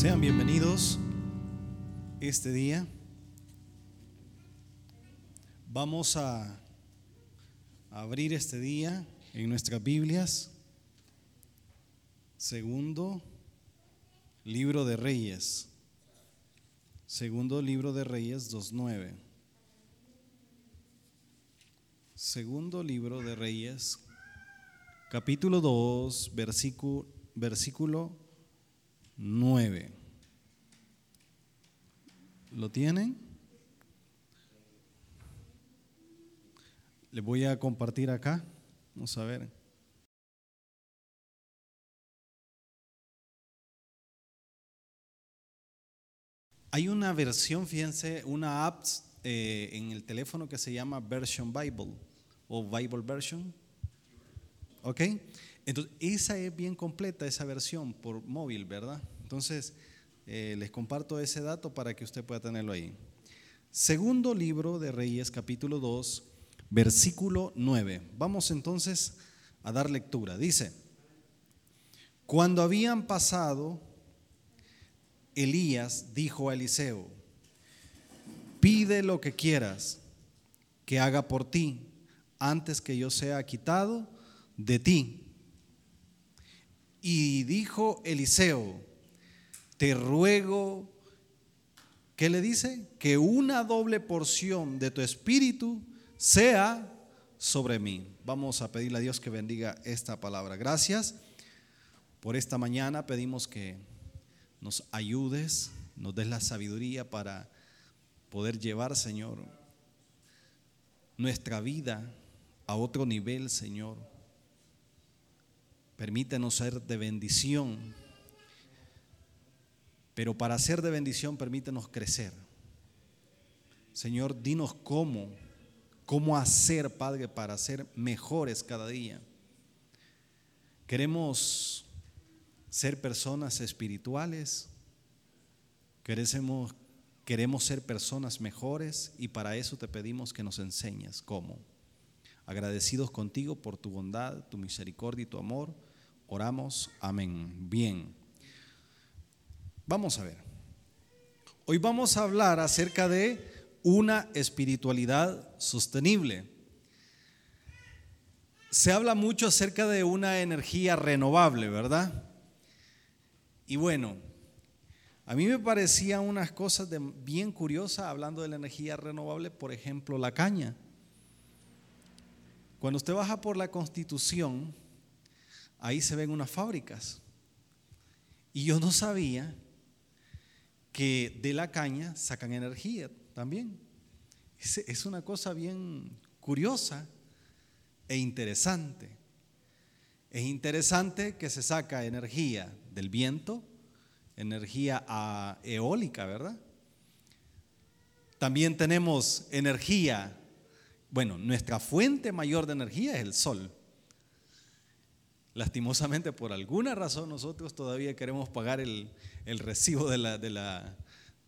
Sean bienvenidos este día. Vamos a abrir este día en nuestras Biblias. Segundo libro de Reyes. Segundo libro de Reyes 2.9. Segundo libro de Reyes, capítulo 2, versículo, versículo 9. ¿Lo tienen? Les voy a compartir acá. Vamos a ver. Hay una versión, fíjense, una app eh, en el teléfono que se llama Version Bible o Bible Version. ¿Ok? Entonces, esa es bien completa, esa versión por móvil, ¿verdad? Entonces, eh, les comparto ese dato para que usted pueda tenerlo ahí. Segundo libro de Reyes, capítulo 2, versículo 9. Vamos entonces a dar lectura. Dice, cuando habían pasado, Elías dijo a Eliseo, pide lo que quieras que haga por ti antes que yo sea quitado de ti. Y dijo Eliseo, te ruego, ¿qué le dice? Que una doble porción de tu espíritu sea sobre mí. Vamos a pedirle a Dios que bendiga esta palabra. Gracias por esta mañana. Pedimos que nos ayudes, nos des la sabiduría para poder llevar, Señor, nuestra vida a otro nivel, Señor. Permítenos ser de bendición, pero para ser de bendición permítenos crecer. Señor, dinos cómo, cómo hacer, Padre, para ser mejores cada día. Queremos ser personas espirituales, queremos, queremos ser personas mejores y para eso te pedimos que nos enseñes cómo. Agradecidos contigo por tu bondad, tu misericordia y tu amor, oramos. Amén. Bien. Vamos a ver. Hoy vamos a hablar acerca de una espiritualidad sostenible. Se habla mucho acerca de una energía renovable, ¿verdad? Y bueno, a mí me parecían unas cosas bien curiosas hablando de la energía renovable, por ejemplo, la caña. Cuando usted baja por la constitución, ahí se ven unas fábricas. Y yo no sabía que de la caña sacan energía también. Es, una cosa bien curiosa e interesante. Es interesante que se saca energía del viento, energía ah, eólica, ¿verdad? También tenemos energía, bueno, nuestra fuente mayor de energía es el sol. Lastimosamente, por alguna razón, nosotros todavía queremos pagar el, recibo de la, de, la,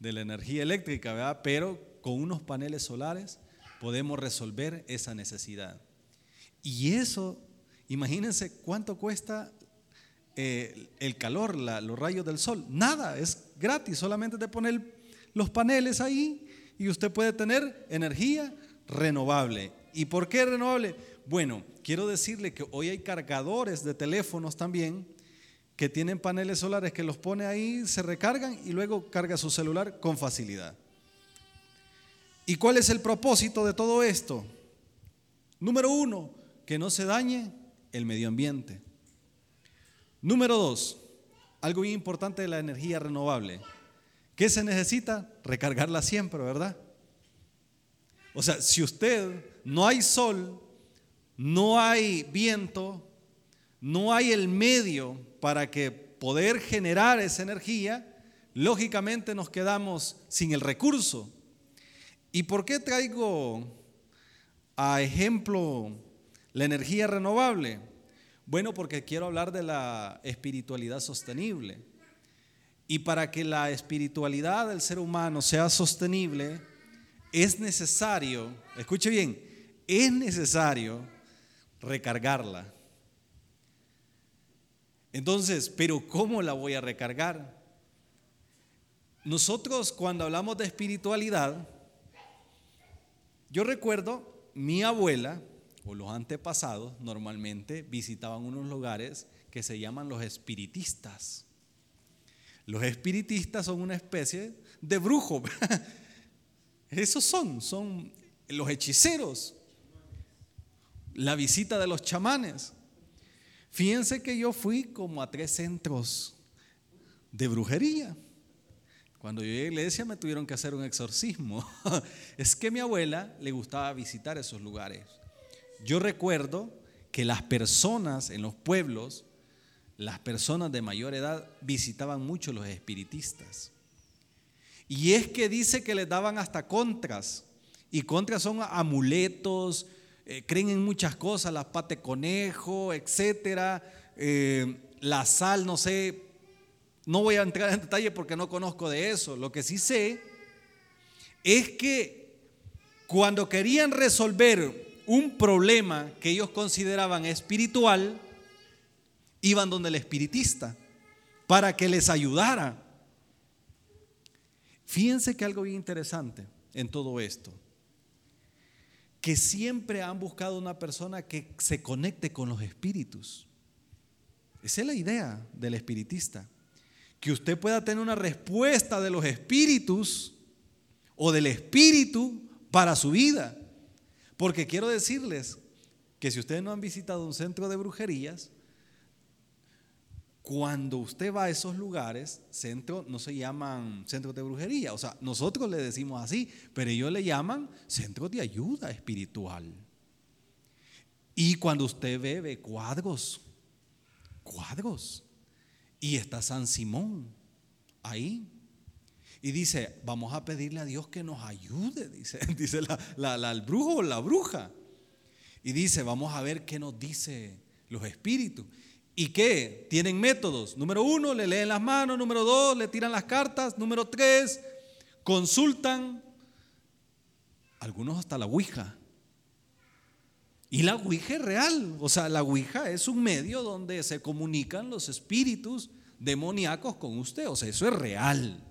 de la energía eléctrica. Pero con unos paneles solares podemos resolver esa necesidad. Y eso, imagínense cuánto cuesta eh, el calor, los rayos del sol. Nada, es gratis, solamente de poner los paneles ahí y usted puede tener energía renovable. ¿Y por qué renovable? Bueno, quiero decirle que hoy hay cargadores de teléfonos también que tienen paneles solares que los pone ahí, se recargan y luego carga su celular con facilidad. ¿Y cuál es el propósito de todo esto? Número uno, que no se dañe el medio ambiente. Número dos, algo bien importante de la energía renovable. ¿Qué se necesita? Recargarla siempre, ¿verdad? O sea, si usted no hay sol, no hay viento, no hay el medio para que poder generar esa energía, lógicamente nos quedamos sin el recurso. ¿Y por qué traigo a ejemplo la energía renovable? Bueno, porque quiero hablar de la espiritualidad sostenible. Y para que la espiritualidad del ser humano sea sostenible, es necesario, escuche bien, es necesario recargarla. Entonces, pero ¿cómo la voy a recargar? nosotros cuando hablamos de espiritualidad, yo recuerdo mi abuela o los antepasados normalmente visitaban unos lugares que se llaman los espiritistas. Los espiritistas son una especie de brujo. Esos son, son los hechiceros. La visita de los chamanes. Fíjense que yo fui como a tres centros de brujería. Cuando yo llegué a la iglesia me tuvieron que hacer un exorcismo. es que mi abuela le gustaba visitar esos lugares. Yo recuerdo que las personas en los pueblos, las personas de mayor edad, visitaban mucho los espiritistas. Y es que dice que les daban hasta contras. Y contras son amuletos, eh, creen en muchas cosas, las pate conejo, etcétera, eh, la sal, no sé, no voy a entrar en detalle porque no conozco de eso. Lo que sí sé es que cuando querían resolver un problema que ellos consideraban espiritual, iban donde el espiritista para que les ayudara. Fíjense que algo bien interesante en todo esto que siempre han buscado una persona que se conecte con los espíritus. Esa es la idea del espiritista. Que usted pueda tener una respuesta de los espíritus o del espíritu para su vida. Porque quiero decirles que si ustedes no han visitado un centro de brujerías, cuando usted va a esos lugares, centro no se llaman centros de brujería, o sea, nosotros le decimos así, pero ellos le llaman centros de ayuda espiritual. Y cuando usted ve, ve cuadros, cuadros, y está San Simón ahí. Y dice, vamos a pedirle a Dios que nos ayude, dice, dice el brujo o la bruja. Y dice, vamos a ver qué nos dice los espíritus. ¿Y qué? Tienen métodos. Número uno, le leen las manos. Número dos, le tiran las cartas. Número tres, consultan. Algunos hasta la Ouija. Y la Ouija es real. O sea, la Ouija es un medio donde se comunican los espíritus demoníacos con usted. O sea, eso es real.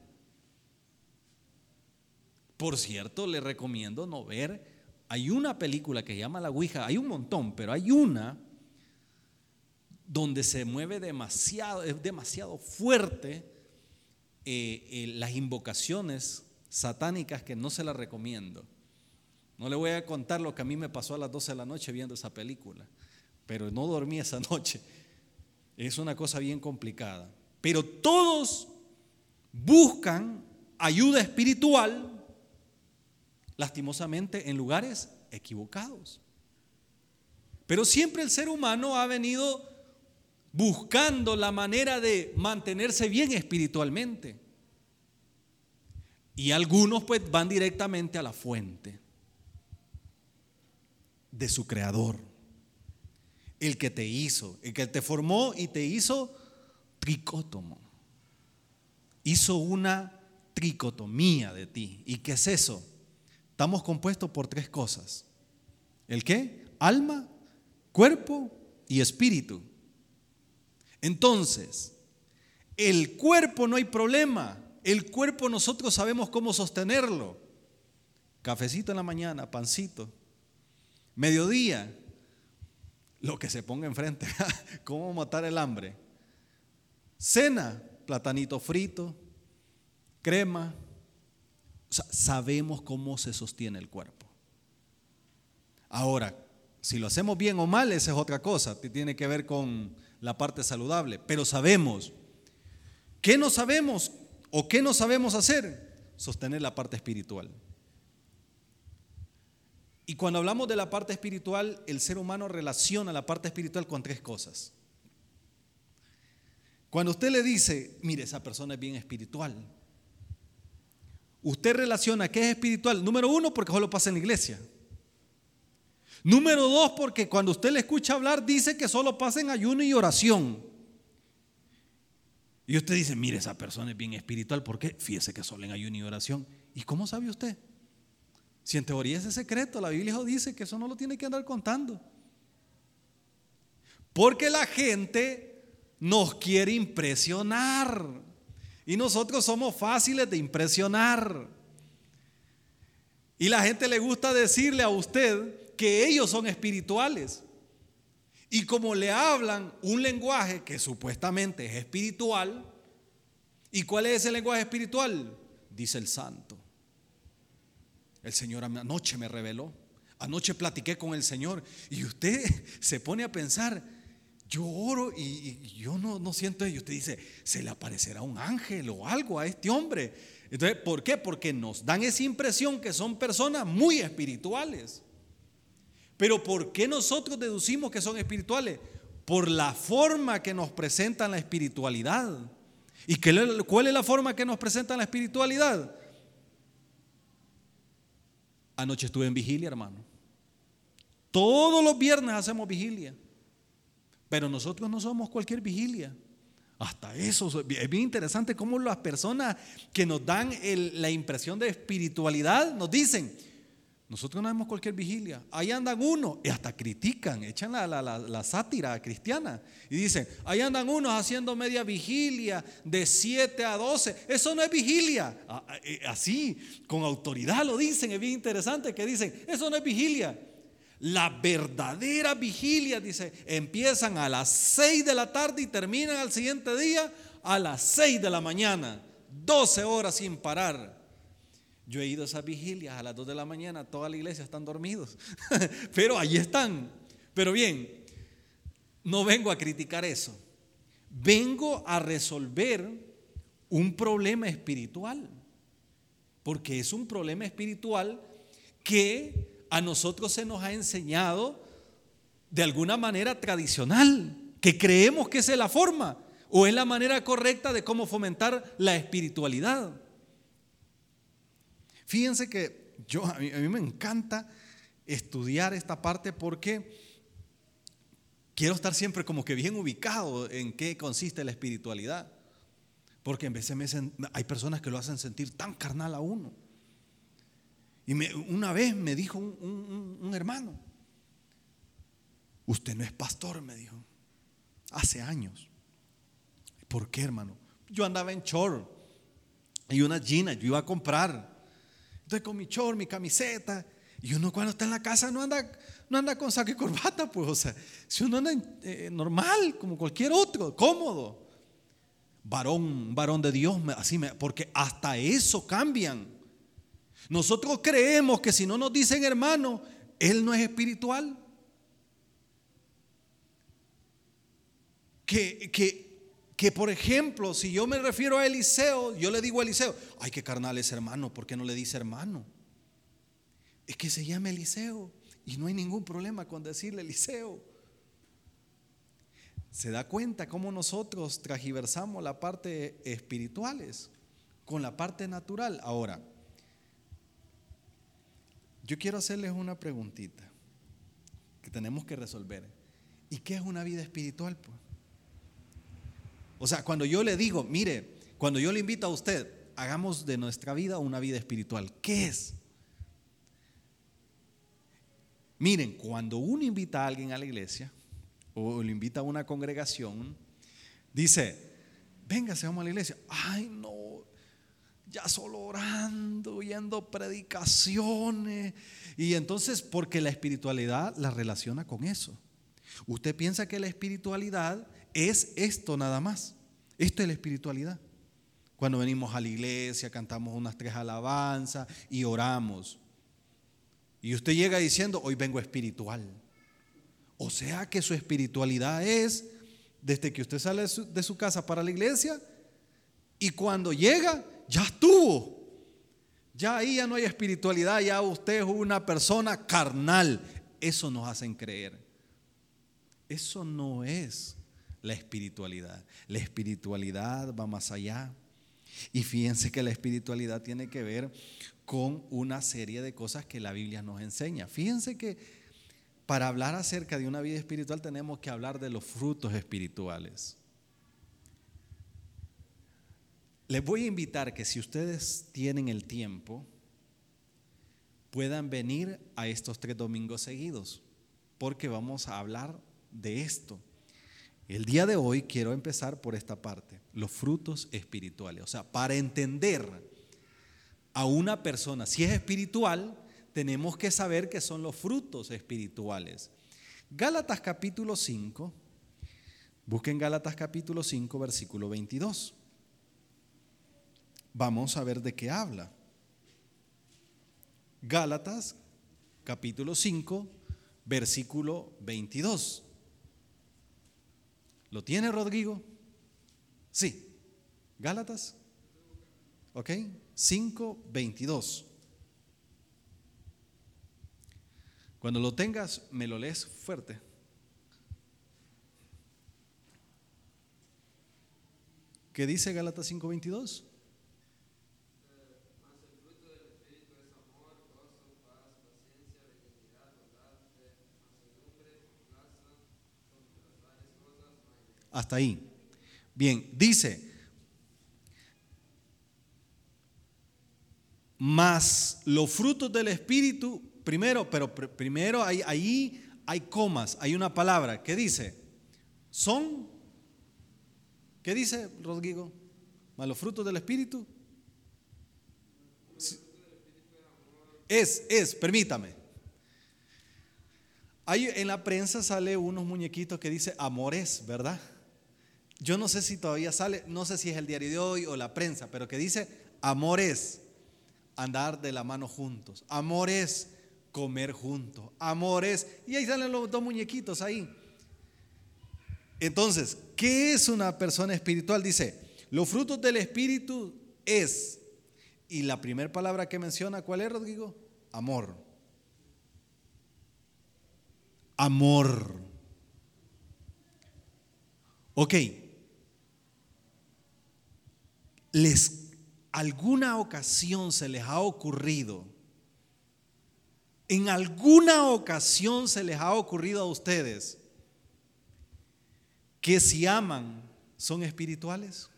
Por cierto, le recomiendo no ver. Hay una película que se llama La Ouija. Hay un montón, pero hay una donde se mueve demasiado, es demasiado fuerte eh, eh, las invocaciones satánicas que no se las recomiendo. No le voy a contar lo que a mí me pasó a las 12 de la noche viendo esa película, pero no dormí esa noche. Es una cosa bien complicada. Pero todos buscan ayuda espiritual, lastimosamente, en lugares equivocados. Pero siempre el ser humano ha venido buscando la manera de mantenerse bien espiritualmente. Y algunos pues van directamente a la fuente de su creador, el que te hizo, el que te formó y te hizo tricótomo. Hizo una tricotomía de ti. ¿Y qué es eso? Estamos compuestos por tres cosas. ¿El qué? Alma, cuerpo y espíritu. Entonces, el cuerpo no hay problema. El cuerpo nosotros sabemos cómo sostenerlo. Cafecito en la mañana, pancito. Mediodía, lo que se ponga enfrente. ¿Cómo matar el hambre? Cena, platanito frito, crema. sabemos cómo se sostiene el cuerpo. Ahora, si lo hacemos bien o mal, esa es otra cosa. Tiene que ver con la parte saludable, pero sabemos. ¿Qué no sabemos o qué no sabemos hacer? Sostener la parte espiritual. Y cuando hablamos de la parte espiritual, el ser humano relaciona la parte espiritual con tres cosas. Cuando usted le dice, mire, esa persona es bien espiritual, usted relaciona qué es espiritual. Número uno, porque solo pasa en la iglesia. Número dos, porque cuando usted le escucha hablar, dice que solo pasa en ayuno y oración. Y usted dice, mire, esa persona es bien espiritual, ¿por qué? Fíjese que solo en ayuno y oración. ¿Y cómo sabe usted? Si en teoría es secreto, la Biblia dice que eso no lo tiene que andar contando. Porque la gente nos quiere impresionar. Y nosotros somos fáciles de impresionar. Y la gente le gusta decirle a usted que ellos son espirituales. Y como le hablan un lenguaje que supuestamente es espiritual, ¿y cuál es ese lenguaje espiritual? Dice el santo. El Señor anoche me reveló. Anoche platiqué con el Señor y usted se pone a pensar, yo oro y, yo no, no siento, y usted dice, se le aparecerá un ángel o algo a este hombre. Entonces, ¿por qué? Porque nos dan esa impresión que son personas muy espirituales. Pero ¿por qué nosotros deducimos que son espirituales? Por la forma que nos presentan la espiritualidad. ¿Y qué, cuál es la forma que nos presentan la espiritualidad? Anoche estuve en vigilia, hermano. Todos los viernes hacemos vigilia. Pero nosotros no somos cualquier vigilia. Hasta eso es bien interesante cómo las personas que nos dan la impresión de espiritualidad nos dicen, nosotros no hacemos cualquier vigilia. Ahí andan uno y hasta critican, echan la, la, sátira cristiana y dicen, ahí andan unos haciendo media vigilia de 7 a 12. Eso no es vigilia. Eh, así, con autoridad lo dicen, es bien interesante que dicen, eso no es vigilia. La verdadera vigilia, dice, empiezan a las 6 de la tarde y terminan al siguiente día a las 6 de la mañana. 12 horas sin parar. Yo he ido a esas vigilias a las 2 de la mañana, toda la iglesia están dormidos, pero allí están. Pero bien, no vengo a criticar eso, vengo a resolver un problema espiritual, porque es un problema espiritual que a nosotros se nos ha enseñado de alguna manera tradicional, que creemos que esa es la forma o es la manera correcta de cómo fomentar la espiritualidad. Fíjense que yo a mí, me encanta estudiar esta parte porque quiero estar siempre como que bien ubicado en qué consiste la espiritualidad. Porque en veces me, hay personas que lo hacen sentir tan carnal a uno. Y una vez me dijo un, hermano, usted no es pastor, me dijo, hace años. ¿Por qué, hermano? Yo andaba en chor y una jeans, yo iba a comprar. Entonces con mi chor, mi camiseta, y uno cuando está en la casa no anda, no anda con saco y corbata, pues, o sea, si uno anda eh, normal, como cualquier otro, cómodo. Varón, varón de Dios, así me, porque hasta eso cambian. Nosotros creemos que si no nos dicen hermano, Él no es espiritual. Que, que, por ejemplo, si yo me refiero a Eliseo, yo le digo a Eliseo, ay, qué carnal es hermano, ¿por qué no le dice hermano? Es que se llama Eliseo y no hay ningún problema con decirle Eliseo. Se da cuenta cómo nosotros tragiversamos la parte espirituales con la parte natural. Ahora, yo quiero hacerles una preguntita que tenemos que resolver. ¿Y qué es una vida espiritual? Pues? O sea, cuando yo le digo, mire, cuando yo le invito a usted, hagamos de nuestra vida una vida espiritual, ¿qué es? Miren, cuando uno invita a alguien a la iglesia o lo invita a una congregación, dice, venga, vamos a la iglesia. Ay, no, ya solo orando, yendo predicaciones. Y entonces, porque la espiritualidad la relaciona con eso. Usted piensa que la espiritualidad es esto nada más. Esto es la espiritualidad. Cuando venimos a la iglesia, cantamos unas tres alabanzas y oramos. Y usted llega diciendo, hoy vengo espiritual. O sea que su espiritualidad es desde que usted sale de su, casa para la iglesia y cuando llega ya estuvo. Ya ahí ya no hay espiritualidad, ya usted es una persona carnal. Eso nos hacen creer. Eso no es la espiritualidad. La espiritualidad va más allá. Y fíjense que la espiritualidad tiene que ver con una serie de cosas que la Biblia nos enseña. Fíjense que para hablar acerca de una vida espiritual tenemos que hablar de los frutos espirituales. Les voy a invitar que si ustedes tienen el tiempo, puedan venir a estos tres domingos seguidos, porque vamos a hablar de esto. El día de hoy quiero empezar por esta parte, los frutos espirituales. O sea, para entender a una persona, si es espiritual, tenemos que saber qué son los frutos espirituales. Gálatas capítulo 5, busquen Gálatas capítulo 5, versículo 22. Vamos a ver de qué habla. Gálatas capítulo 5, versículo 22. ¿Lo tiene Rodrigo? Sí. Gálatas. ¿Ok? 5, 22. Cuando lo tengas, me lo lees fuerte. ¿Qué dice Gálatas 5:22? Ahí. Bien, dice, más los frutos del Espíritu, primero, pero primero hay, ahí hay comas, hay una palabra, ¿qué dice? Son, ¿qué dice Rodrigo? Más los frutos del Espíritu. Es, es, permítame. Hay, en la prensa sale unos muñequitos que dice amores, ¿verdad? Yo no sé si todavía sale, no sé si es el diario de hoy o la prensa, pero que dice, amor es andar de la mano juntos, amor es comer juntos, amor es, y ahí salen los dos muñequitos ahí. Entonces, ¿qué es una persona espiritual? Dice, los frutos del espíritu es, y la primera palabra que menciona, ¿cuál es, Rodrigo? Amor. Amor. Ok, les alguna ocasión se les ha ocurrido, en alguna ocasión se les ha ocurrido a ustedes que si aman son espirituales?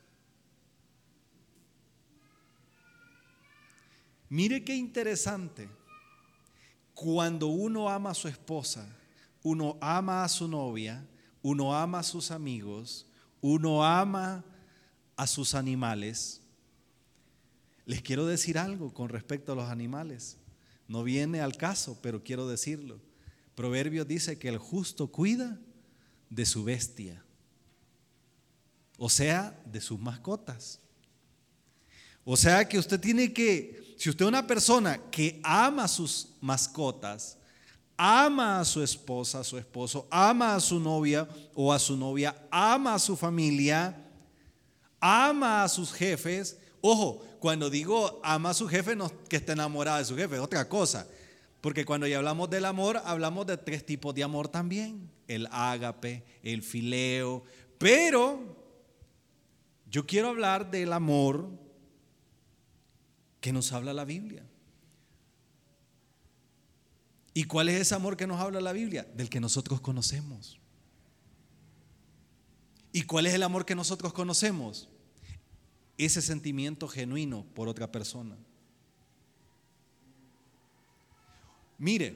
Mire qué interesante. Cuando uno ama a su esposa, uno ama a su novia, uno ama a sus amigos, uno ama a sus animales. Les quiero decir algo con respecto a los animales. No viene al caso, pero quiero decirlo. Proverbios dice que el justo cuida de su bestia, o sea, de sus mascotas. O sea que usted tiene que, si usted es una persona que ama a sus mascotas, ama a su esposa, a su esposo, ama a su novia o a su novia, ama a su familia, ama a sus jefes. Ojo, cuando digo ama a su jefe, no que esté enamorada de su jefe, es otra cosa. Porque cuando ya hablamos del amor, hablamos de tres tipos de amor también. El ágape, el fileo. Pero yo quiero hablar del amor que nos habla la Biblia. ¿Y cuál es ese amor que nos habla la Biblia? Del que nosotros conocemos. ¿Y cuál es el amor que nosotros conocemos? Ese sentimiento genuino por otra persona. Mire,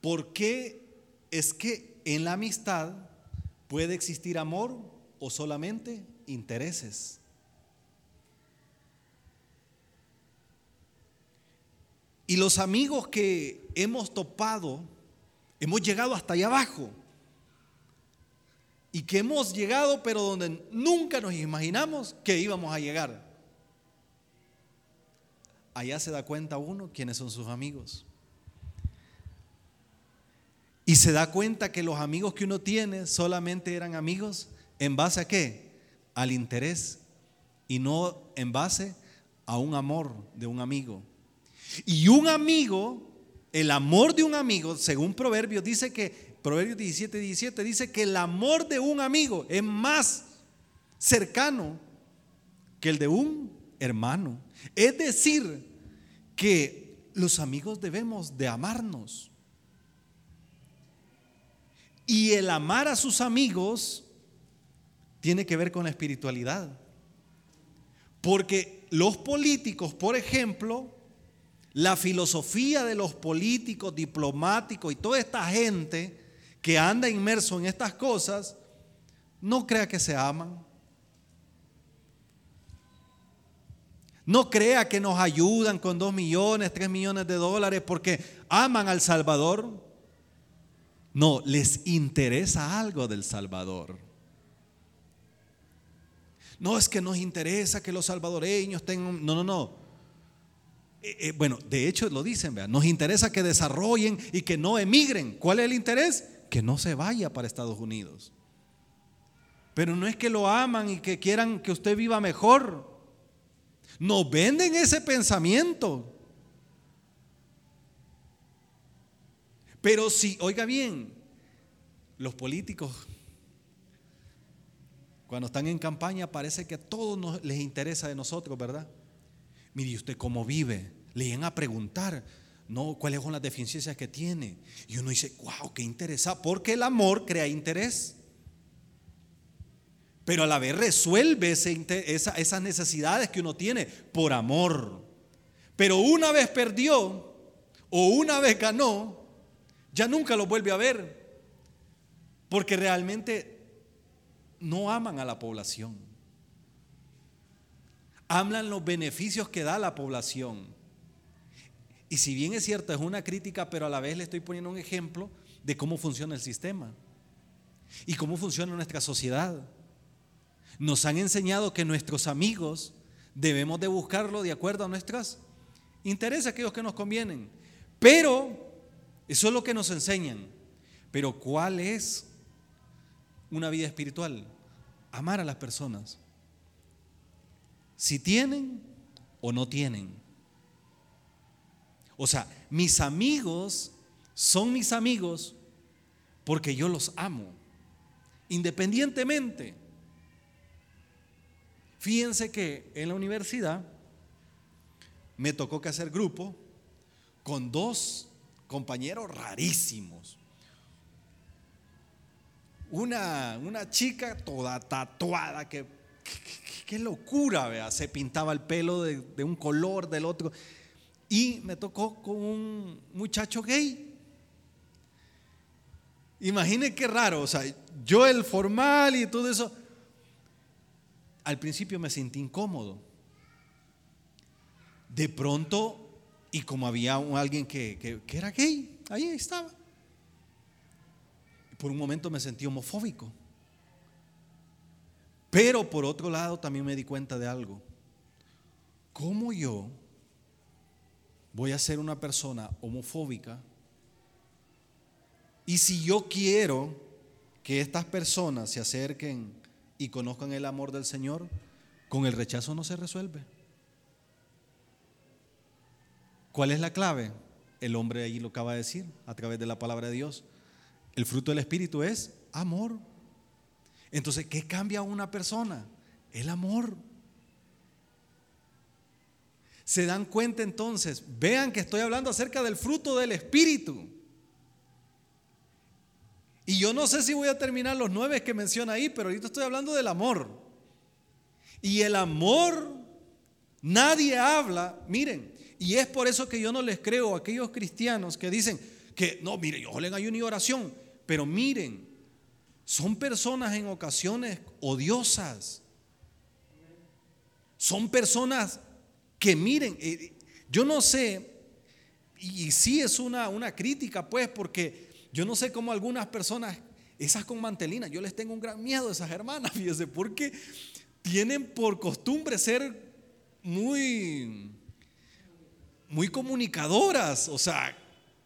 ¿por qué es que en la amistad puede existir amor o solamente intereses? Y los amigos que hemos topado, hemos llegado hasta allá abajo y que hemos llegado pero donde nunca nos imaginamos que íbamos a llegar. Allá se da cuenta uno quiénes son sus amigos. Y se da cuenta que los amigos que uno tiene solamente eran amigos en base a qué? Al interés y no en base a un amor de un amigo. Y un amigo, el amor de un amigo, según Proverbios, dice que Proverbios 17, 17 dice que el amor de un amigo es más cercano que el de un hermano. Es decir, que los amigos debemos de amarnos. Y el amar a sus amigos tiene que ver con la espiritualidad. Porque los políticos, por ejemplo, la filosofía de los políticos, diplomáticos y toda esta gente que anda inmerso en estas cosas, no crea que se aman. No crea que nos ayudan con dos millones, tres millones de dólares porque aman al Salvador. No, les interesa algo del Salvador. No es que nos interesa que los salvadoreños tengan... No, no, no. Eh, eh, bueno, de hecho lo dicen, ¿verdad? nos interesa que desarrollen y que no emigren. ¿Cuál es el interés? Que no se vaya para Estados Unidos. Pero no es que lo aman y que quieran que usted viva mejor. Nos venden ese pensamiento. Pero si, oiga bien, los políticos cuando están en campaña parece que a todos les interesa de nosotros, ¿verdad? Mire, ¿usted cómo vive? Le iban a preguntar, ¿no? ¿Cuáles son las deficiencias que tiene? Y uno dice, wow, qué interesa, porque el amor crea interés. Pero a la vez resuelve esas necesidades que uno tiene por amor. Pero una vez perdió o una vez ganó, ya nunca lo vuelve a ver. Porque realmente no aman a la población. Hablan los beneficios que da la población. Y si bien es cierto, es una crítica, pero a la vez le estoy poniendo un ejemplo de cómo funciona el sistema y cómo funciona nuestra sociedad. Nos han enseñado que nuestros amigos debemos de buscarlo de acuerdo a nuestros intereses, aquellos que nos convienen. Pero, eso es lo que nos enseñan. Pero ¿cuál es una vida espiritual? Amar a las personas. Si tienen o no tienen. O sea, mis amigos son mis amigos porque yo los amo. Independientemente. Fíjense que en la universidad me tocó que hacer grupo con dos compañeros rarísimos una, una chica toda tatuada, que, qué locura, vea, se pintaba el pelo de, un color, del otro. Y me tocó con un muchacho gay. Imagine qué raro, o sea, yo el formal y todo eso. Al principio me sentí incómodo. De pronto, y como había alguien que, que era gay, ahí estaba por un momento me sentí homofóbico. Pero por otro lado también me di cuenta de algo. ¿Cómo yo voy a ser una persona homofóbica? Y si yo quiero que estas personas se acerquen y conozcan el amor del Señor, con el rechazo no se resuelve. ¿Cuál es la clave? El hombre ahí lo acaba de decir a través de la palabra de Dios. El fruto del Espíritu es amor. Entonces, ¿qué cambia a una persona? El amor. Se dan cuenta entonces, vean que estoy hablando acerca del fruto del Espíritu. Y yo no sé si voy a terminar los nueve que menciona ahí, pero ahorita estoy hablando del amor. Y el amor, nadie habla, miren, y es por eso que yo no les creo a aquellos cristianos que dicen que, no, mire, yo le ayuno y oración, pero miren, son personas en ocasiones odiosas. Son personas que miren, eh, yo no sé, y, sí es una, una crítica pues, porque yo no sé cómo algunas personas, esas con mantelina, yo les tengo un gran miedo a esas hermanas, fíjese, porque tienen por costumbre ser muy, muy comunicadoras, o sea,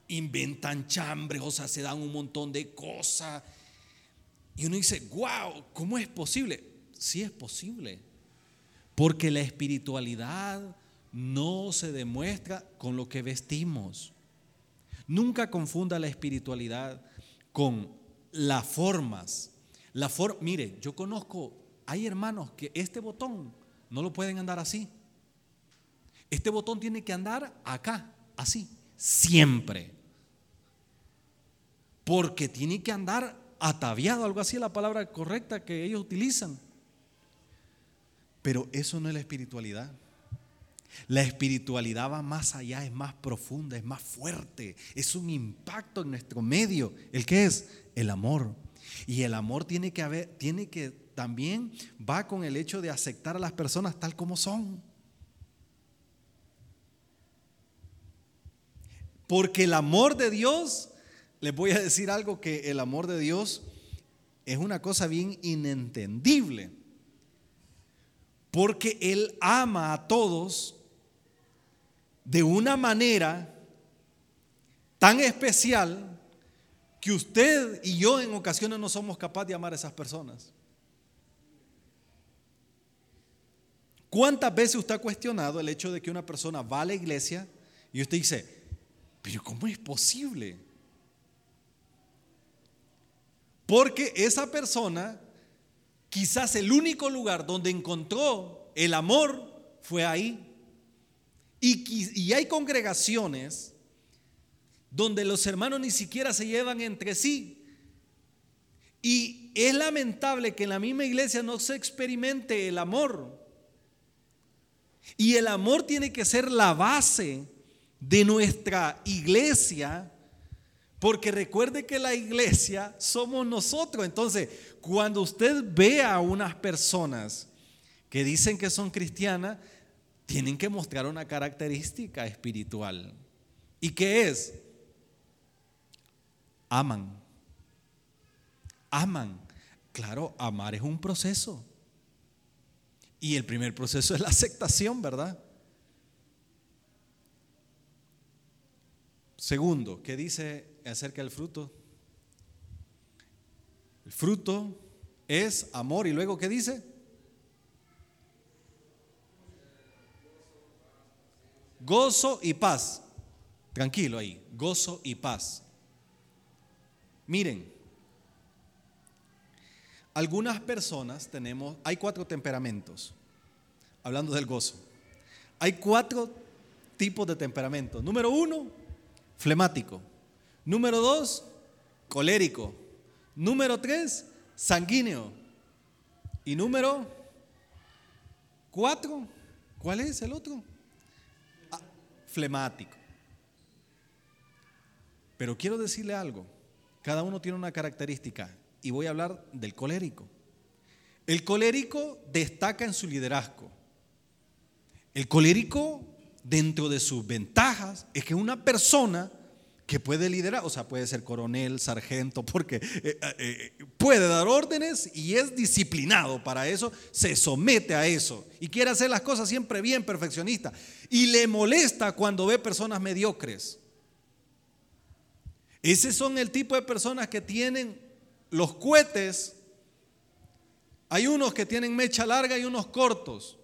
inventan chambres, o sea, se dan un montón de cosas. Y uno dice, wow, ¿cómo es posible? Sí es posible. Porque la espiritualidad no se demuestra con lo que vestimos. Nunca confunda la espiritualidad con las formas. La mire, yo conozco, hay hermanos que este botón no lo pueden andar así. Este botón tiene que andar acá, así, siempre porque tiene que andar ataviado, algo así la palabra correcta que ellos utilizan. Pero eso no es la espiritualidad. La espiritualidad va más allá, es más profunda, es más fuerte, es un impacto en nuestro medio. ¿El que es? El amor. Y el amor tiene que haber, tiene que también va con el hecho de aceptar a las personas tal como son. Porque el amor de Dios, les voy a decir algo que el amor de Dios es una cosa bien inentendible. Porque Él ama a todos de una manera tan especial que usted y yo en ocasiones no somos capaces de amar a esas personas. ¿Cuántas veces usted ha cuestionado el hecho de que una persona va a la iglesia y usted dice, pero ¿cómo es posible? Porque esa persona, quizás el único lugar donde encontró el amor fue ahí. Y, hay congregaciones donde los hermanos ni siquiera se llevan entre sí. Y es lamentable que en la misma iglesia no se experimente el amor. Y el amor tiene que ser la base de nuestra iglesia, porque recuerde que la iglesia somos nosotros. Entonces, cuando usted ve a unas personas que dicen que son cristianas, tienen que mostrar una característica espiritual. ¿Y qué es? Aman. Aman. Claro, amar es un proceso. Y el primer proceso es la aceptación, ¿verdad? Segundo, ¿qué dice acerca del fruto? El fruto es amor y luego ¿qué dice? Gozo y paz. Tranquilo ahí, gozo y paz. Miren, algunas personas tenemos, hay cuatro temperamentos, hablando del gozo. Hay cuatro tipos de temperamentos. Número uno, flemático. Número dos, colérico. Número tres, sanguíneo. Y número cuatro, ¿cuál es el otro? Pero quiero decirle algo. Cada uno tiene una característica y voy a hablar del colérico. El colérico destaca en su liderazgo. El colérico dentro de sus ventajas es que una persona que puede liderar, o sea, puede ser coronel, sargento, porque eh, eh, eh, puede dar órdenes y es disciplinado para eso, se somete a eso y quiere hacer las cosas siempre bien, perfeccionista. Y le molesta cuando ve personas mediocres. Ese son el tipo de personas que tienen los cohetes. Hay unos que tienen mecha larga y unos cortos.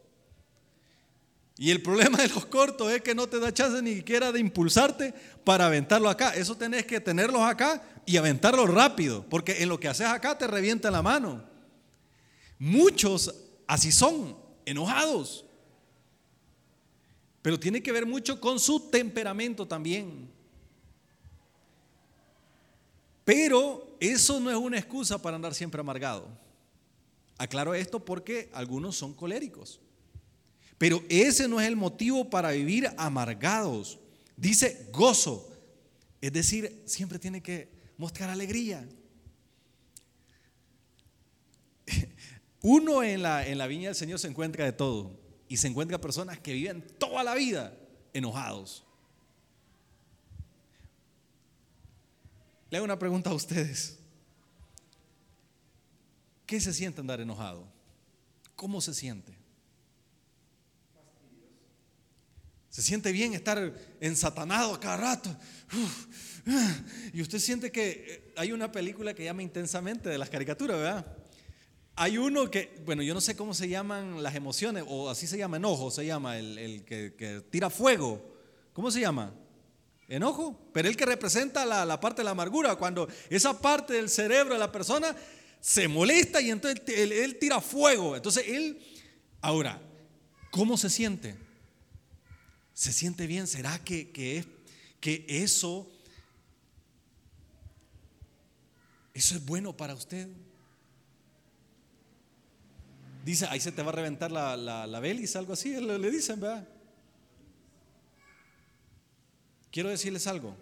Y el problema de los cortos es que no te da chance ni siquiera de impulsarte para aventarlo acá. Eso tenés que tenerlos acá y aventarlos rápido, porque en lo que haces acá te revienta la mano. Muchos así son, enojados. Pero tiene que ver mucho con su temperamento también. Pero eso no es una excusa para andar siempre amargado. Aclaro esto porque algunos son coléricos. Pero ese no es el motivo para vivir amargados. Dice gozo. Es decir, siempre tiene que mostrar alegría. Uno en la, en la viña del Señor se encuentra de todo. Y se encuentra personas que viven toda la vida enojados. Le hago una pregunta a ustedes. ¿Qué se siente andar enojado? ¿Cómo se siente? Se siente bien estar ensatanado cada rato. y usted siente que eh, hay una película que llama intensamente de las caricaturas, ¿verdad? Hay uno que, bueno, yo no sé cómo se llaman las emociones, o así se llama, enojo, se llama, el, que, tira fuego. ¿Cómo se llama? Enojo. Pero el que representa la, parte de la amargura, cuando esa parte del cerebro de la persona se molesta y entonces él, él tira fuego. Entonces él, ahora, ¿cómo se siente? ¿Se siente bien? ¿Será que, que, que eso, eso es bueno para usted? Dice, ahí se te va a reventar la, la, la belis, algo así, le, le dicen, ¿verdad? Quiero decirles algo.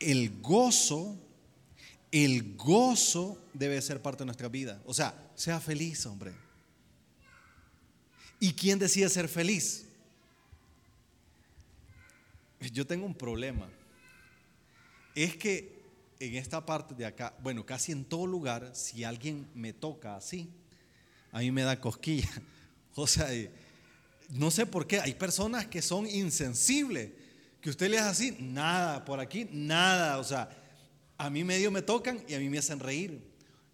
El gozo el gozo debe ser parte de nuestra vida. O sea, sea feliz, hombre. ¿Y quién decide ser feliz? Yo tengo un problema. Es que en esta parte de acá, bueno, casi en todo lugar, si alguien me toca así, a mí me da cosquilla. O sea, no sé por qué, hay personas que son insensibles, que usted le hace así, nada, por aquí, nada. O sea, a mí medio me tocan y a mí me hacen reír.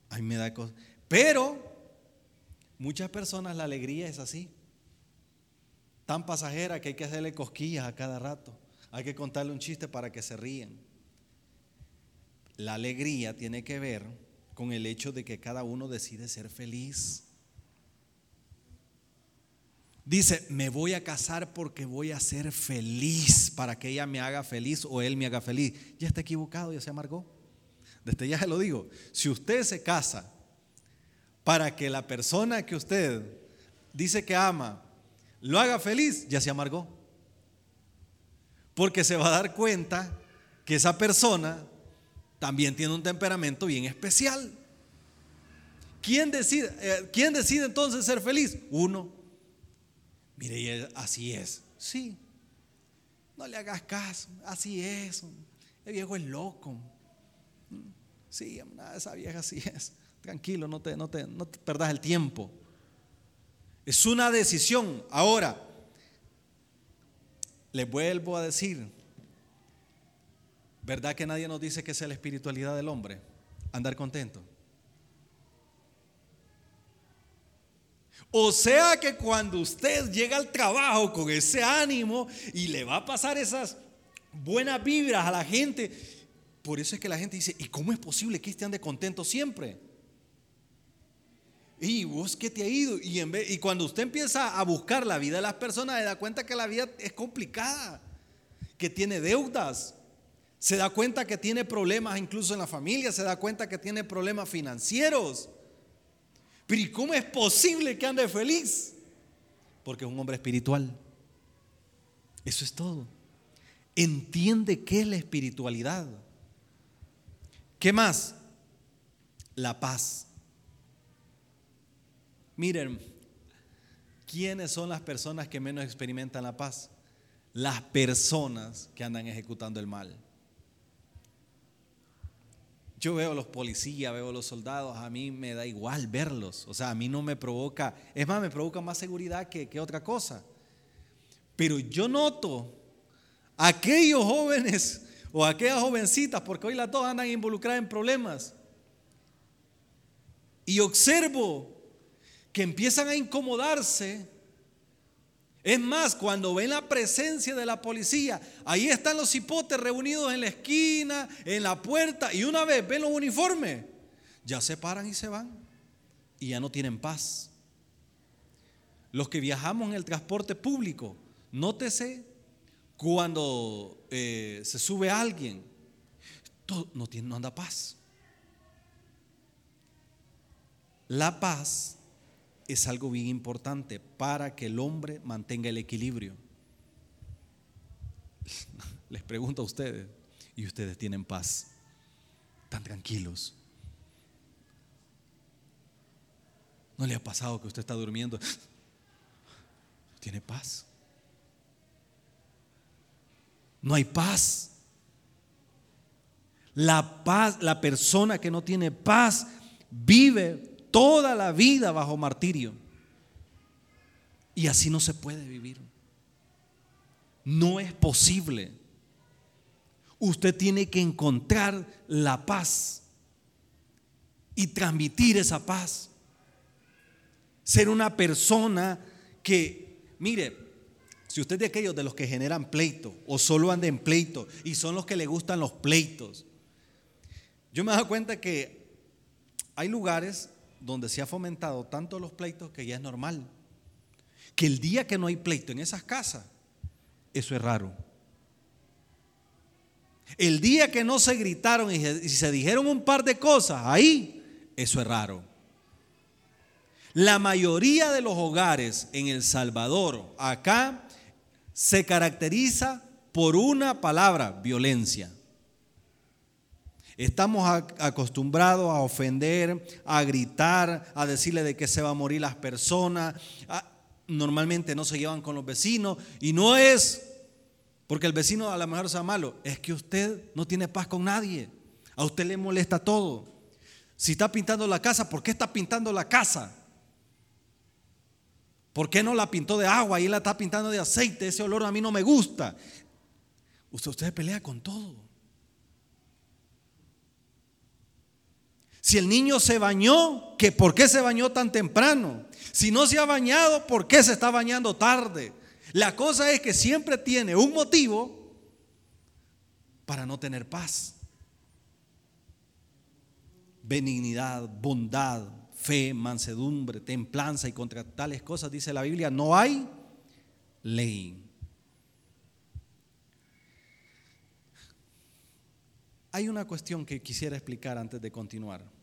A mí me da cosas. Pero muchas personas la alegría es así. Tan pasajera que hay que hacerle cosquillas a cada rato. Hay que contarle un chiste para que se ríen. La alegría tiene que ver con el hecho de que cada uno decide ser feliz. Dice, me voy a casar porque voy a ser feliz para que ella me haga feliz o él me haga feliz. Ya está equivocado, ya se amargó. Desde ya se lo digo. Si usted se casa para que la persona que usted dice que ama lo haga feliz, ya se amargó. Porque se va a dar cuenta que esa persona también tiene un temperamento bien especial. ¿Quién decide, eh, ¿quién decide entonces ser feliz? Uno. Mire, así es. Sí. No le hagas caso. Así es. El viejo es loco. Sí, esa vieja así es. Tranquilo, no te, no te, no te perdas el tiempo. Es una decisión. Ahora, le vuelvo a decir, ¿verdad que nadie nos dice que es la espiritualidad del hombre? Andar contento. O sea que cuando usted llega al trabajo con ese ánimo y le va a pasar esas buenas vibras a la gente, por eso es que la gente dice, ¿y cómo es posible que este ande contento siempre? ¿Y vos qué te ha ido? Y, en vez, y cuando usted empieza a buscar la vida de las personas, se da cuenta que la vida es complicada, que tiene deudas, se da cuenta que tiene problemas incluso en la familia, se da cuenta que tiene problemas financieros. Pero ¿y cómo es posible que ande feliz? Porque es un hombre espiritual. Eso es todo. Entiende qué es la espiritualidad. ¿Qué más? La paz. Miren, ¿quiénes son las personas que menos experimentan la paz? Las personas que andan ejecutando el mal. Yo veo a los policías, veo a los soldados, a mí me da igual verlos. O sea, a mí no me provoca, es más, me provoca más seguridad que, otra cosa. Pero yo noto aquellos jóvenes o aquellas jovencitas, porque hoy las dos andan involucradas en problemas, y observo que empiezan a incomodarse es más, cuando ven la presencia de la policía, ahí están los hipotes reunidos en la esquina, en la puerta, y una vez ven los uniformes, ya se paran y se van, y ya no tienen paz. Los que viajamos en el transporte público, nótese cuando eh, se sube alguien, no, tiene, no anda paz. La paz es algo bien importante para que el hombre mantenga el equilibrio. Les pregunto a ustedes, ¿y ustedes tienen paz? ¿Tan tranquilos? ¿No le ha pasado que usted está durmiendo? ¿Tiene paz? No hay paz. La paz, la persona que no tiene paz vive toda la vida bajo martirio. Y así no se puede vivir. No es posible. Usted tiene que encontrar la paz y transmitir esa paz. Ser una persona que, mire, si usted es de aquellos de los que generan pleito o solo anda en pleito y son los que le gustan los pleitos, yo me he dado cuenta que hay lugares donde se ha fomentado tanto los pleitos que ya es normal. Que el día que no hay pleito en esas casas, eso es raro. El día que no se gritaron y se dijeron un par de cosas, ahí, eso es raro. La mayoría de los hogares en El Salvador, acá, se caracteriza por una palabra, violencia. Estamos acostumbrados a ofender, a gritar, a decirle de qué se va a morir las personas. normalmente no se llevan con los vecinos y no es porque el vecino a lo mejor sea malo, es que usted no tiene paz con nadie. A usted le molesta todo. Si está pintando la casa, ¿por qué está pintando la casa? ¿Por qué no la pintó de agua y la está pintando de aceite? Ese olor a mí no me gusta. Usted, usted pelea con todo. Si el niño se bañó, ¿que ¿por qué se bañó tan temprano? Si no se ha bañado, ¿por qué se está bañando tarde? La cosa es que siempre tiene un motivo para no tener paz. Benignidad, bondad, fe, mansedumbre, templanza y contra tales cosas, dice la Biblia, no hay ley. Hay una cuestión que quisiera explicar antes de continuar.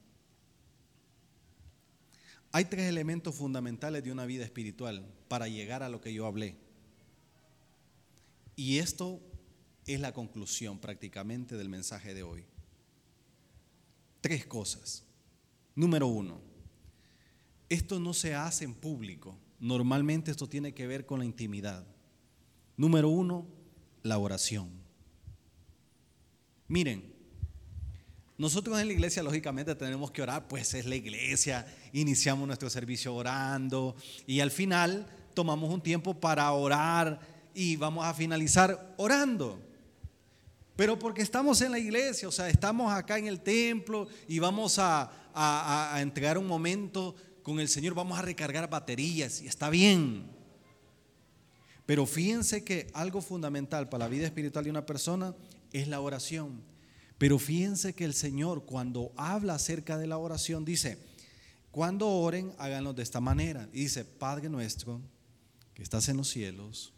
Hay tres elementos fundamentales de una vida espiritual para llegar a lo que yo hablé. Y esto es la conclusión prácticamente del mensaje de hoy. Tres cosas. Número uno, esto no se hace en público. Normalmente esto tiene que ver con la intimidad. Número uno, la oración. Miren, nosotros en la iglesia, lógicamente, tenemos que orar, pues es la iglesia, iniciamos nuestro servicio orando y al final tomamos un tiempo para orar y vamos a finalizar orando. Pero porque estamos en la iglesia, o sea, estamos acá en el templo y vamos a, a entregar un momento con el Señor, vamos a recargar baterías y está bien. Pero fíjense que algo fundamental para la vida espiritual de una persona es la oración. Pero fíjense que el Señor cuando habla acerca de la oración dice, cuando oren, háganlo de esta manera. Y dice, Padre nuestro, que estás en los cielos,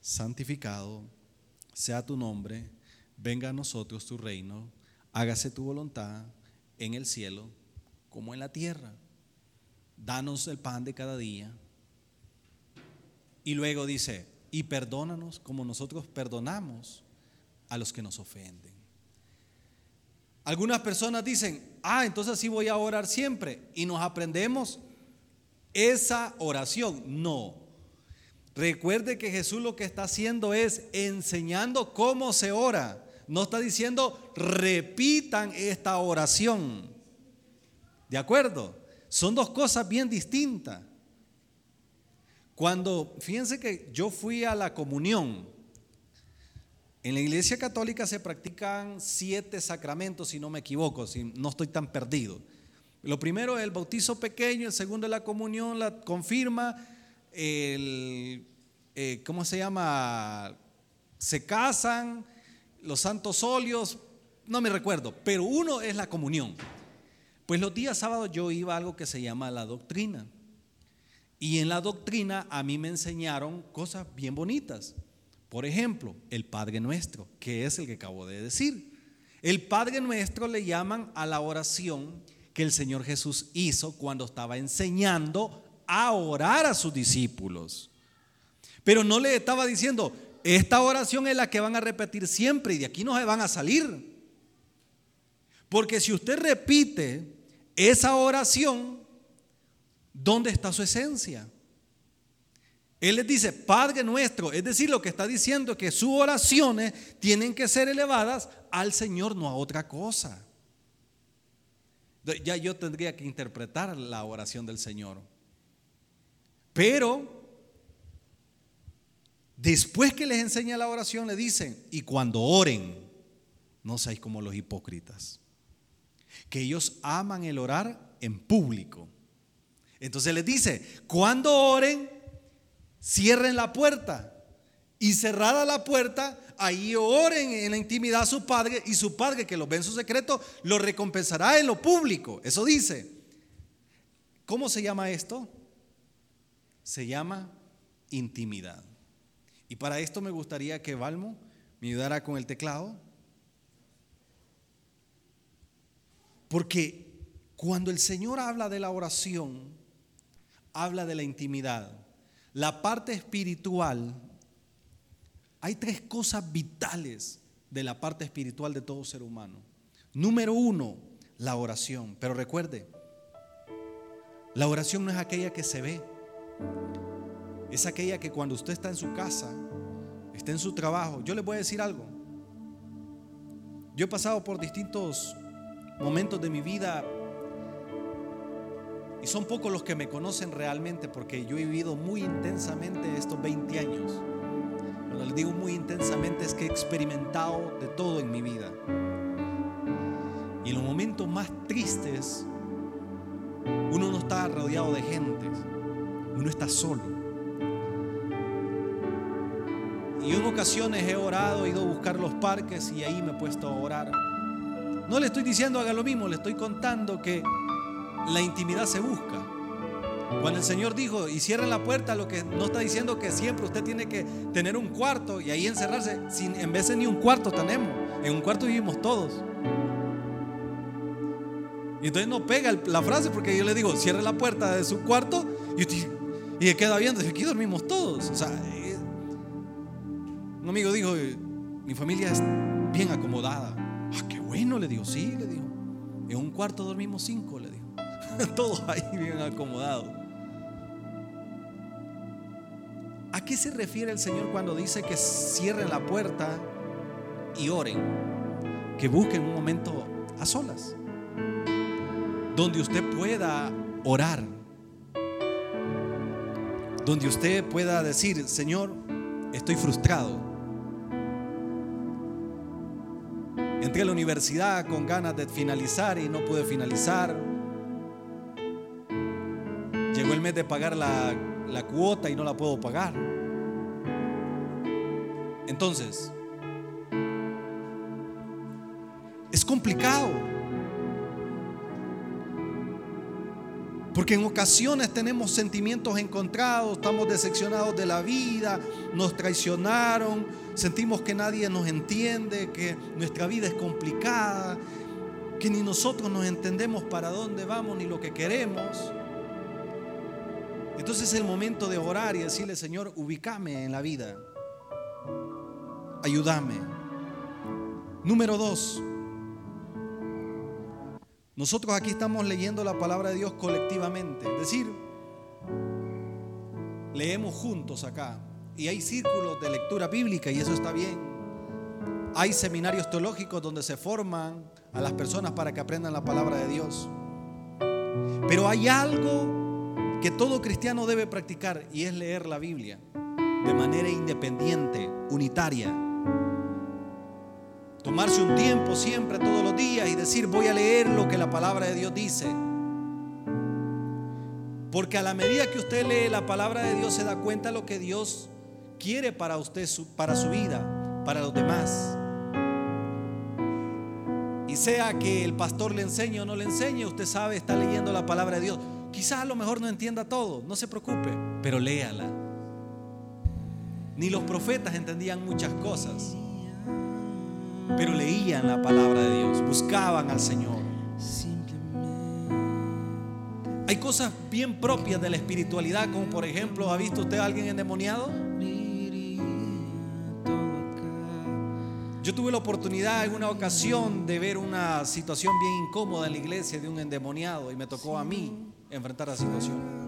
santificado sea tu nombre, venga a nosotros tu reino, hágase tu voluntad en el cielo como en la tierra. Danos el pan de cada día. Y luego dice, y perdónanos como nosotros perdonamos a los que nos ofenden. Algunas personas dicen, ah, entonces sí voy a orar siempre y nos aprendemos esa oración. No. Recuerde que Jesús lo que está haciendo es enseñando cómo se ora. No está diciendo repitan esta oración. ¿De acuerdo? Son dos cosas bien distintas. Cuando, fíjense que yo fui a la comunión, en la iglesia católica se practican siete sacramentos, si no me equivoco, si no estoy tan perdido. Lo primero es el bautizo pequeño, el segundo es la comunión, la confirma, el, eh, ¿cómo se llama? Se casan, los santos óleos, no me recuerdo, pero uno es la comunión. Pues los días sábados yo iba a algo que se llama la doctrina. Y en la doctrina a mí me enseñaron cosas bien bonitas. Por ejemplo, el Padre Nuestro, que es el que acabo de decir. El Padre Nuestro le llaman a la oración que el Señor Jesús hizo cuando estaba enseñando a orar a sus discípulos. Pero no le estaba diciendo, esta oración es la que van a repetir siempre y de aquí no se van a salir. Porque si usted repite esa oración, ¿dónde está su esencia? Él les dice, Padre nuestro, es decir, lo que está diciendo que sus oraciones tienen que ser elevadas al Señor, no a otra cosa. Ya yo tendría que interpretar la oración del Señor. Pero, después que les enseña la oración, le dicen, y cuando oren, no seáis como los hipócritas, que ellos aman el orar en público. Entonces les dice, cuando oren, cierren la puerta. Y cerrada la puerta, ahí oren en la intimidad a su padre y su padre que los ve en su secreto lo recompensará en lo público. Eso dice. ¿Cómo se llama esto? Se llama intimidad. Y para esto me gustaría que Valmo me ayudara con el teclado. Porque cuando el Señor habla de la oración, habla de la intimidad la parte espiritual, hay tres cosas vitales de la parte espiritual de todo ser humano. Número uno, la oración. Pero recuerde, la oración no es aquella que se ve. Es aquella que cuando usted está en su casa, está en su trabajo. Yo le voy a decir algo. Yo he pasado por distintos momentos de mi vida y son pocos los que me conocen realmente porque yo he vivido muy intensamente estos 20 años. Cuando les digo muy intensamente es que he experimentado de todo en mi vida. Y en los momentos más tristes, uno no está rodeado de gente, uno está solo. Y en ocasiones he orado, he ido a buscar los parques y ahí me he puesto a orar. No le estoy diciendo haga lo mismo, le estoy contando que la intimidad se busca. Cuando el Señor dijo, y cierren la puerta, lo que no está diciendo que siempre usted tiene que tener un cuarto y ahí encerrarse. Sin, en de ni un cuarto tenemos, en un cuarto vivimos todos. Y entonces no pega la frase porque yo le digo, cierre la puerta de su cuarto y, y queda viendo, aquí dormimos todos. Eh, un amigo dijo, mi familia es bien acomodada. Ah, qué bueno, le digo, sí, le digo. En un cuarto dormimos cinco. Todos ahí bien acomodados. ¿A qué se refiere el Señor cuando dice que cierren la puerta y oren? Que busquen un momento a solas. Donde usted pueda orar. Donde usted pueda decir, Señor, estoy frustrado. Entré a la universidad con ganas de finalizar y no pude finalizar Llegó el mes de pagar la, cuota y no la puedo pagar. Entonces, es complicado. Porque en ocasiones tenemos sentimientos encontrados, estamos decepcionados de la vida, nos traicionaron, sentimos que nadie nos entiende, que nuestra vida es complicada, que ni nosotros nos entendemos para dónde vamos ni lo que queremos. Entonces es el momento de orar y decirle, Señor, ubícame en la vida. Ayúdame. Número dos. Nosotros aquí estamos leyendo la palabra de Dios colectivamente. Es decir, leemos juntos acá. Y hay círculos de lectura bíblica y eso está bien. Hay seminarios teológicos donde se forman a las personas para que aprendan la palabra de Dios. Pero hay algo que todo cristiano debe practicar y es leer la Biblia de manera independiente, unitaria. Tomarse un tiempo siempre, todos los días y decir voy a leer lo que la palabra de Dios dice. Porque a la medida que usted lee la palabra de Dios se da cuenta lo que Dios quiere para usted, para su vida, para los demás. Y sea que el pastor le enseñe o no le enseñe, usted sabe, está leyendo la palabra de Dios. Quizás a lo mejor no entienda todo, no se preocupe, pero léala. Ni los profetas entendían muchas cosas, pero leían la palabra de Dios, buscaban al Señor. Hay cosas bien propias de la espiritualidad, como por ejemplo, ¿ha visto usted a alguien endemoniado? Yo tuve la oportunidad en una ocasión de ver una situación bien incómoda en la iglesia de un endemoniado y me tocó a mí enfrentar la situación.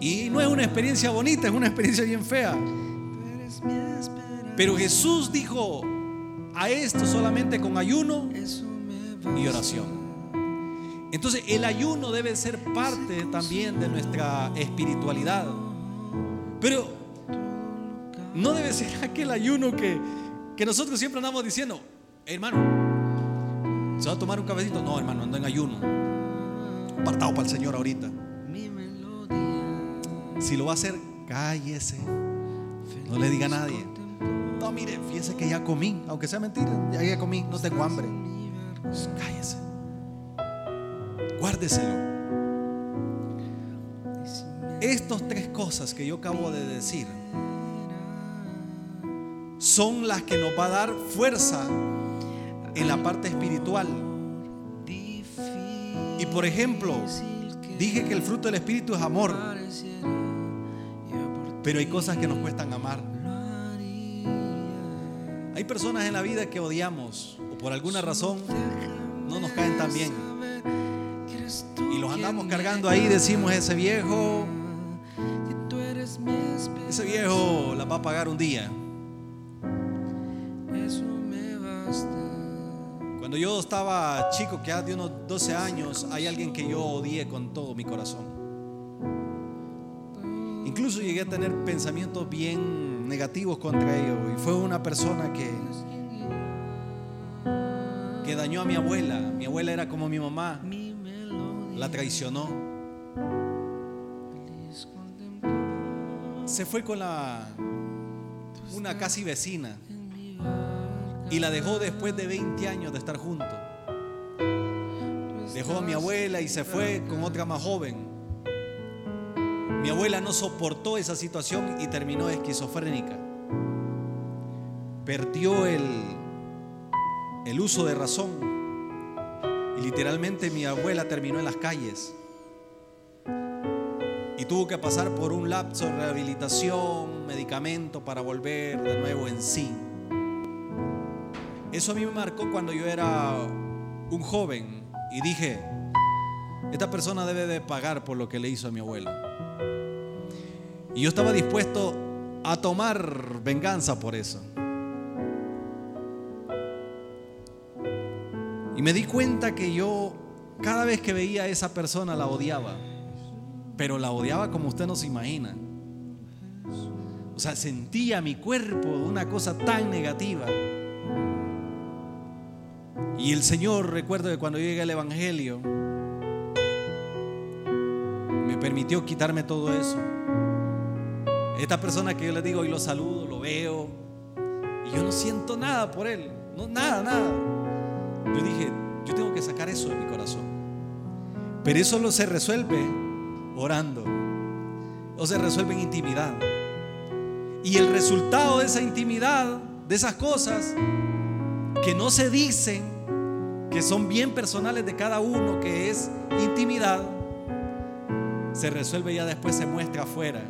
Y no es una experiencia bonita, es una experiencia bien fea. Pero Jesús dijo a esto solamente con ayuno y oración. Entonces el ayuno debe ser parte también de nuestra espiritualidad. Pero no debe ser aquel ayuno que, que nosotros siempre andamos diciendo, hermano, ¿Se va a tomar un cafecito? No, hermano, ando en ayuno. Apartado para el Señor ahorita. Si lo va a hacer, cállese. No le diga a nadie. No, mire, fíjese que ya comí. Aunque sea mentira, ya, ya comí, no tengo hambre. cállese. Guárdeselo. Estas tres cosas que yo acabo de decir son las que nos va a dar fuerza en la parte espiritual. Y por ejemplo, dije que el fruto del Espíritu es amor. Pero hay cosas que nos cuestan amar. Hay personas en la vida que odiamos o por alguna razón no nos caen tan bien. Y los andamos cargando ahí, decimos ese viejo, ese viejo la va a pagar un día. Cuando yo estaba chico, que hace unos 12 años, hay alguien que yo odié con todo mi corazón. Incluso llegué a tener pensamientos bien negativos contra ellos. Y fue una persona que, que dañó a mi abuela. Mi abuela era como mi mamá. La traicionó. Se fue con la una casi vecina y la dejó después de 20 años de estar juntos. Dejó a mi abuela y se fue con otra más joven. Mi abuela no soportó esa situación y terminó esquizofrénica. Perdió el, el uso de razón. Y literalmente mi abuela terminó en las calles. Y tuvo que pasar por un lapso de rehabilitación, medicamento para volver de nuevo en sí. Eso a mí me marcó cuando yo era un joven y dije, esta persona debe de pagar por lo que le hizo a mi abuela. Y yo estaba dispuesto a tomar venganza por eso. Y me di cuenta que yo cada vez que veía a esa persona la odiaba, pero la odiaba como usted no se imagina. O sea, sentía mi cuerpo una cosa tan negativa. Y el Señor, recuerdo que cuando yo llegué al Evangelio, me permitió quitarme todo eso. Esta persona que yo le digo, y lo saludo, lo veo, y yo no siento nada por él, no, nada, nada. Yo dije, yo tengo que sacar eso de mi corazón. Pero eso no se resuelve orando, o se resuelve en intimidad. Y el resultado de esa intimidad, de esas cosas que no se dicen, que son bien personales de cada uno, que es intimidad, se resuelve ya después se muestra afuera.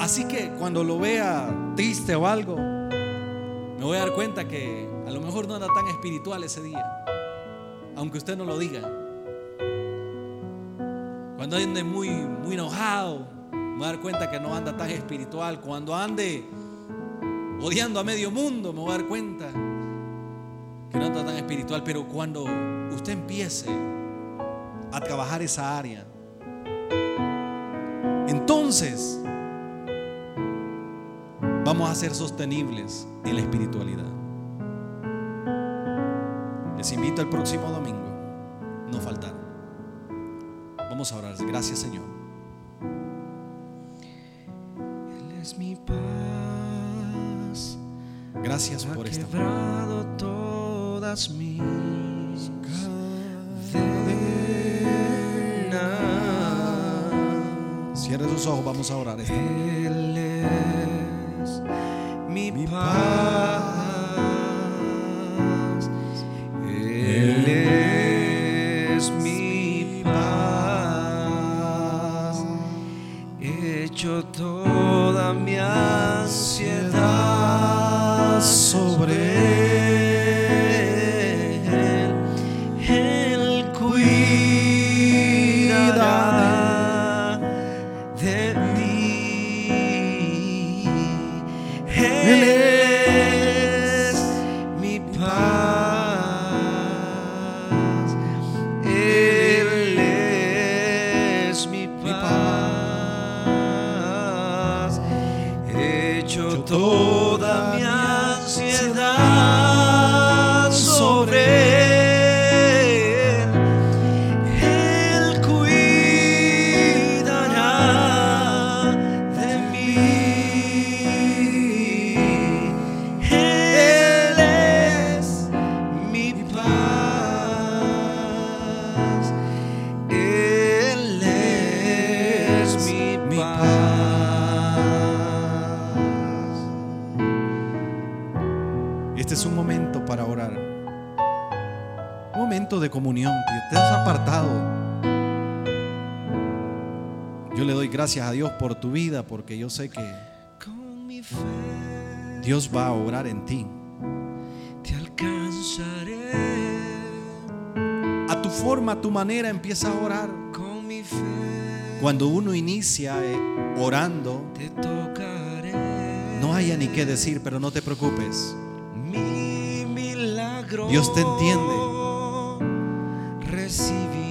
Así que cuando lo vea triste o algo, me voy a dar cuenta que a lo mejor no anda tan espiritual ese día, aunque usted no lo diga. Cuando ande muy, muy enojado, me voy a dar cuenta que no anda tan espiritual. Cuando ande odiando a medio mundo, me voy a dar cuenta que no está tan espiritual, pero cuando usted empiece a trabajar esa área, entonces vamos a ser sostenibles en la espiritualidad. Les invito el próximo domingo, no faltar. Vamos a orar. Gracias, Señor. Él es mi paz. Gracias por ha esta quebrado todas mis cadenas. Cierre sus ojos, vamos a orar esta noche. Él es mi, Mi paz. Toda mi momento de comunión que te has apartado. Yo le doy gracias a Dios por tu vida porque yo sé que. Dios va a obrar en ti. te alcanzaré A tu forma, a tu manera, empieza a orar. con mi fe. Cuando uno inicia eh, orando, Te tocaré. no haya ni qué decir, pero no te preocupes. Mi milagro. Dios te entiende.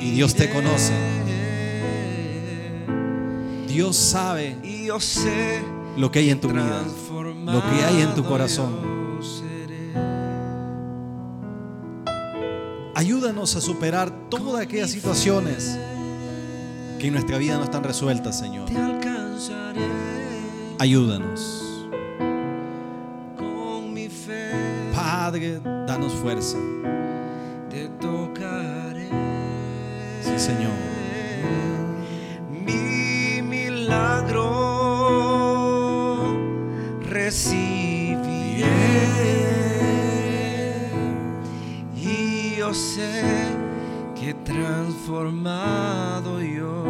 Y Dios te conoce. Dios sabe lo que hay en tu vida, lo que hay en tu corazón. Ayúdanos a superar todas aquellas situaciones que en nuestra vida no están resueltas, Señor. Te alcanzaré Ayúdanos. Padre, danos fuerza. Señor. Mi milagro recibiré. Y yo sé que transformado yo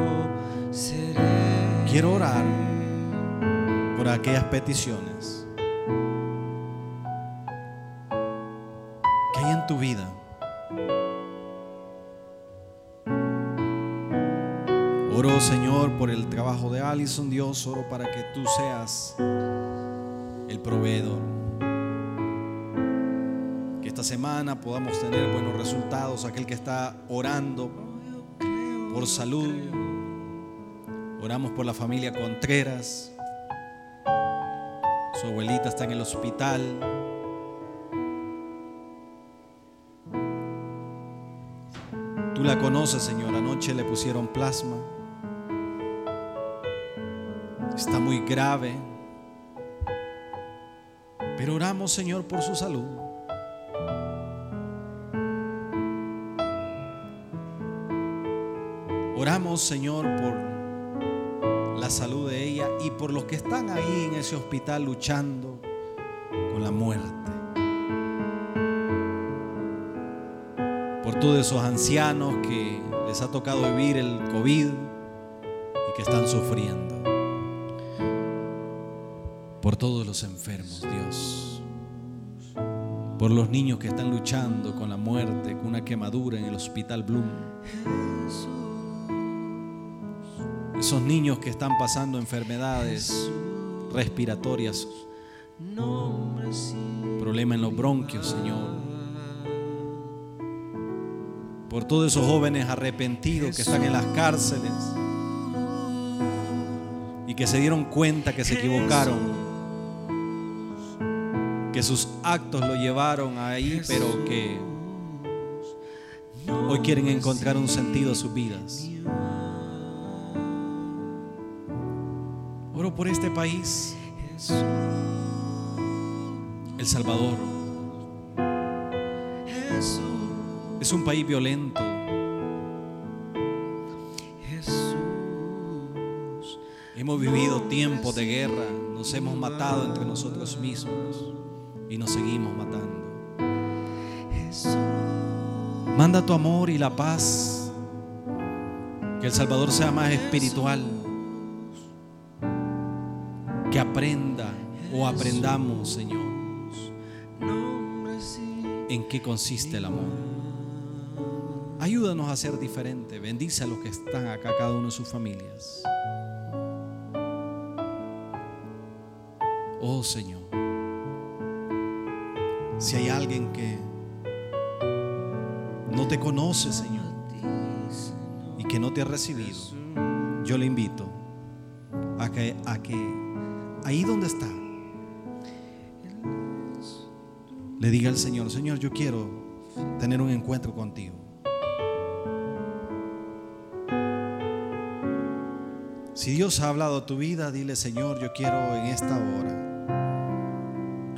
seré. Quiero orar por aquellas peticiones que hay en tu vida. Señor, por el trabajo de Allison, Dios, oro para que tú seas el proveedor. Que esta semana podamos tener buenos resultados. Aquel que está orando por salud, oramos por la familia Contreras. Su abuelita está en el hospital. Tú la conoces, Señor. Anoche le pusieron plasma. Está muy grave. Pero oramos, Señor, por su salud. Oramos, Señor, por la salud de ella y por los que están ahí en ese hospital luchando con la muerte. Por todos esos ancianos que les ha tocado vivir el COVID y que están sufriendo. Por todos los enfermos, Dios. Por los niños que están luchando con la muerte, con una quemadura en el hospital Bloom. Esos niños que están pasando enfermedades respiratorias, problemas en los bronquios, Señor. Por todos esos jóvenes arrepentidos que están en las cárceles y que se dieron cuenta que se equivocaron, que sus actos lo llevaron ahí, pero que hoy quieren encontrar un sentido a sus vidas. Oro por este país, El Salvador. Es un país violento, Hemos vivido tiempos de guerra, nos hemos matado entre nosotros mismos y nos seguimos matando. Manda tu amor y la paz, que El Salvador sea más espiritual, que aprenda o aprendamos, Señor, en qué consiste el amor. Ayúdanos a ser diferente, bendice a los que están acá, cada uno de sus familias. Oh Señor, si hay alguien que no te conoce, Señor, y que no te ha recibido, yo le invito a que, a que ahí donde está, le diga al Señor, Señor, yo quiero tener un encuentro contigo. Si Dios ha hablado a tu vida, dile, Señor, yo quiero en esta hora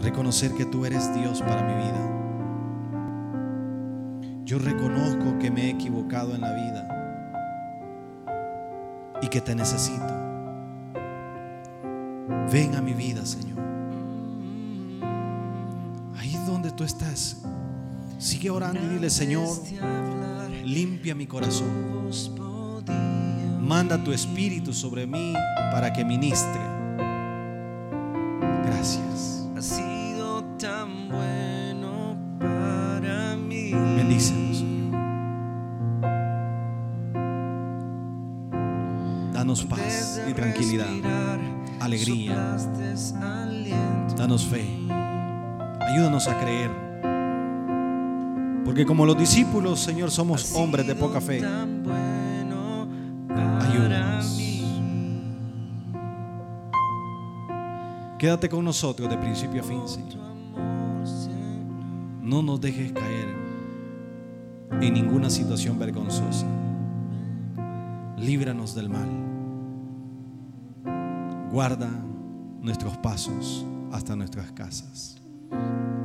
reconocer que tú eres Dios para mi vida. Yo reconozco que me he equivocado en la vida y que te necesito. Ven a mi vida, Señor. Ahí donde tú estás, sigue orando y dile, Señor, limpia mi corazón. Manda tu espíritu sobre mí para que ministre. Danos fe. Ayúdanos a creer. Porque como los discípulos, Señor, somos hombres de poca fe. Ayúdanos. Quédate con nosotros de principio a fin, Señor. No nos dejes caer en ninguna situación vergonzosa. Líbranos del mal. Guarda nuestros pasos hasta nuestras casas.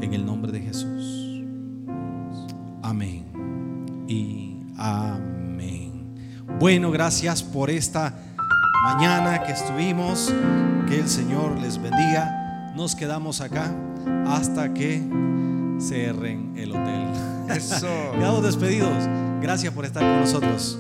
En el nombre de Jesús. Amén. Y amén. Bueno, gracias por esta mañana que estuvimos. Que el Señor les bendiga. Nos quedamos acá hasta que cerren el hotel. Eso. Quedamos despedidos. Gracias por estar con nosotros.